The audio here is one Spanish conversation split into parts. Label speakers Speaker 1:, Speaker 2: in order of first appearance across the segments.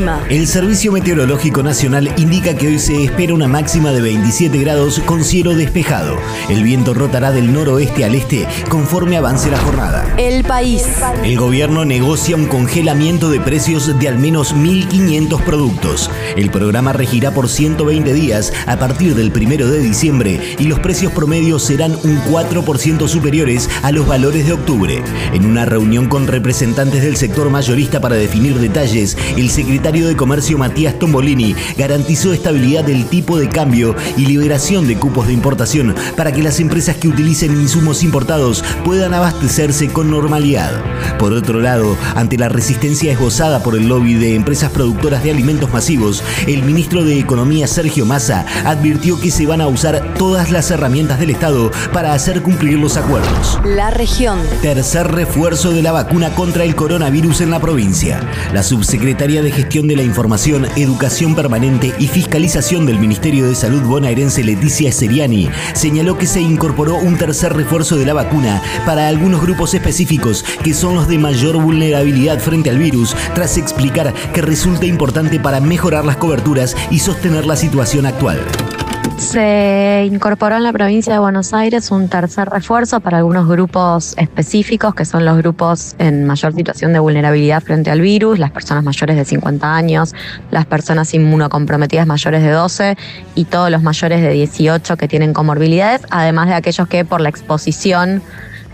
Speaker 1: El clima.
Speaker 2: El Servicio Meteorológico Nacional indica que hoy se espera una máxima de 27 grados con cielo despejado. El viento rotará del noroeste al este conforme avance la jornada.
Speaker 1: El país.
Speaker 2: El gobierno negocia un congelamiento de precios de al menos 1.500 productos. El programa regirá por 120 días a partir del 1 de diciembre y los precios promedios serán un 4% superiores a los valores de octubre. En una reunión con representantes del sector mayorista para definir detalles, el secretario de Comercio Matías Tombolini garantizó estabilidad del tipo de cambio y liberación de cupos de importación para que las empresas que utilicen insumos importados puedan abastecerse con normalidad. Por otro lado, ante la resistencia esbozada por el lobby de empresas productoras de alimentos masivos, el ministro de Economía Sergio Massa advirtió que se van a usar todas las herramientas del Estado para hacer cumplir los acuerdos.
Speaker 1: La región.
Speaker 2: Tercer refuerzo de la vacuna contra el coronavirus en la provincia. La subsecretaria de Gestión de la Información, Educación Permanente y Fiscalización del Ministerio de Salud bonaerense Leticia Seriani señaló que se incorporó un tercer refuerzo de la vacuna para algunos grupos específicos que son los de mayor vulnerabilidad frente al virus, tras explicar que resulta importante para mejorar las coberturas y sostener la situación actual.
Speaker 3: Se incorporó en la provincia de Buenos Aires un tercer refuerzo para algunos grupos específicos, que son los grupos en mayor situación de vulnerabilidad frente al virus, las personas mayores de 50 años, las personas inmunocomprometidas mayores de 12 y todos los mayores de 18 que tienen comorbilidades, además de aquellos que por la exposición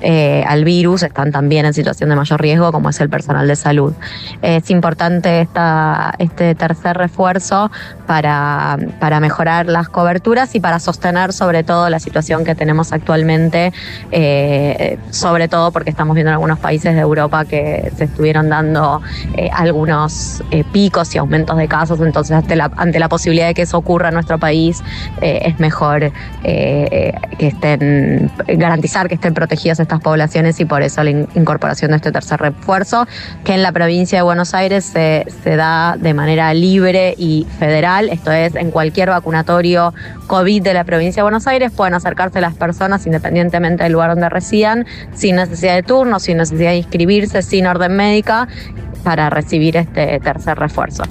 Speaker 3: eh, al virus están también en situación de mayor riesgo, como es el personal de salud. Es importante esta, este tercer refuerzo para, para mejorar las coberturas y para sostener sobre todo la situación que tenemos actualmente, eh, sobre todo porque estamos viendo en algunos países de Europa que se estuvieron dando eh, algunos picos y aumentos de casos, entonces ante la, ante la posibilidad de que eso ocurra en nuestro país es mejor que estén, garantizar que estén protegidas estas poblaciones y por eso la incorporación de este tercer refuerzo, que en la provincia de Buenos Aires se, se da de manera libre y federal, esto es, en cualquier vacunatorio COVID de la provincia de Buenos Aires pueden acercarse las personas independientemente del lugar donde residan, sin necesidad de turno, sin necesidad de inscribirse, sin orden médica, para recibir este tercer refuerzo.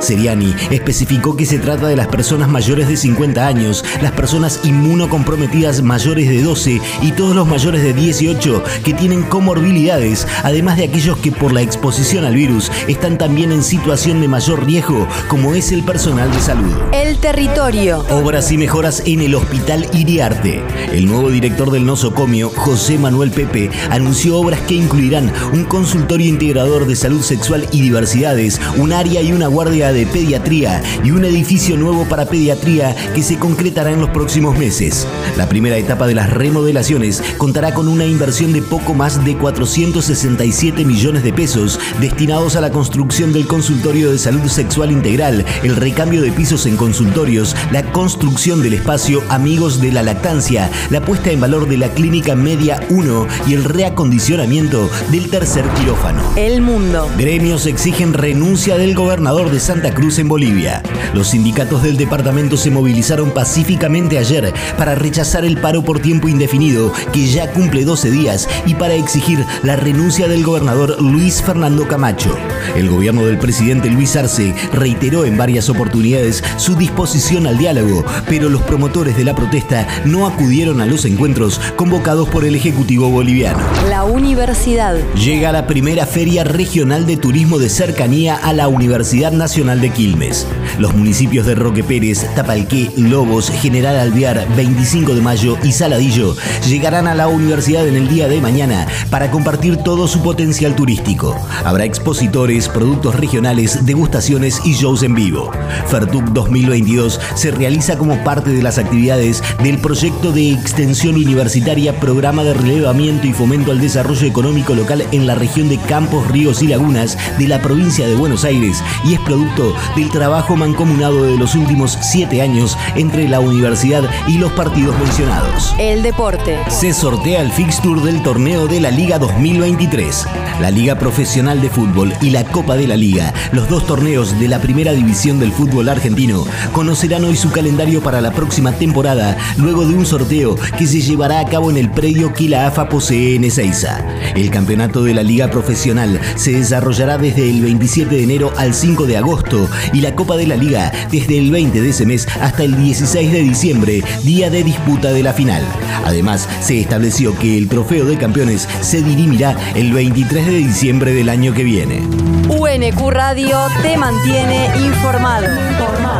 Speaker 2: Seriani especificó que se trata de las personas mayores de 50 años, las personas inmunocomprometidas mayores de 12 y todos los mayores de 18 que tienen comorbilidades, además de aquellos que por la exposición al virus están también en situación de mayor riesgo, como es el personal de salud.
Speaker 1: El territorio.
Speaker 2: Obras y mejoras en el Hospital Iriarte. El nuevo director del nosocomio, José Manuel Pepe, anunció obras que incluirán un consultorio integrador de salud sexual y diversidades, un área y una guardia de pediatría y un edificio nuevo para pediatría que se concretará en los próximos meses. La primera etapa de las remodelaciones contará con una inversión de poco más de 467 millones de pesos destinados a la construcción del consultorio de salud sexual integral, el recambio de pisos en consultorios, la construcción del espacio Amigos de la Lactancia, la puesta en valor de la Clínica Media 1 y el reacondicionamiento del tercer quirófano.
Speaker 1: El mundo.
Speaker 2: Gremios exigen renuncia del gobernador de Santa Santa Cruz en Bolivia. Los sindicatos del departamento se movilizaron pacíficamente ayer para rechazar el paro por tiempo indefinido, que ya cumple 12 días, y para exigir la renuncia del gobernador Luis Fernando Camacho. El gobierno del presidente Luis Arce reiteró en varias oportunidades su disposición al diálogo, pero los promotores de la protesta no acudieron a los encuentros convocados por el Ejecutivo boliviano.
Speaker 1: La universidad.
Speaker 2: Llega la primera feria regional de turismo de cercanía a la Universidad Nacional de Quilmes. Los municipios de Roque Pérez, Tapalqué, Lobos, General Alvear, 25 de Mayo y Saladillo llegarán a la universidad en el día de mañana para compartir todo su potencial turístico. Habrá expositores, productos regionales, degustaciones y shows en vivo. Fertuc 2022 se realiza como parte de las actividades del proyecto de extensión universitaria Programa de Relevamiento y Fomento al Desarrollo Económico Local en la región de Campos, Ríos y Lagunas de la provincia de Buenos Aires y es producto del trabajo mancomunado de los últimos siete años entre la universidad y los partidos mencionados.
Speaker 1: El deporte.
Speaker 2: Se sortea el fixture del torneo de la Liga 2023. La Liga Profesional de Fútbol y la Copa de la Liga, los dos torneos de la primera división del fútbol argentino, conocerán hoy su calendario para la próxima temporada, luego de un sorteo que se llevará a cabo en el predio que la AFA posee en Ezeiza. El campeonato de la Liga Profesional se desarrollará desde el 27 de enero al 5 de agosto y la Copa de la Liga desde el 20 de ese mes hasta el 16 de diciembre, día de disputa de la final. Además, se estableció que el trofeo de campeones se dirimirá el 23 de diciembre del año que viene.
Speaker 1: UNQ Radio te mantiene informado.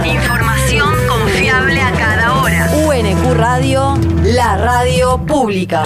Speaker 4: Información confiable a cada hora.
Speaker 1: UNQ Radio, la radio pública.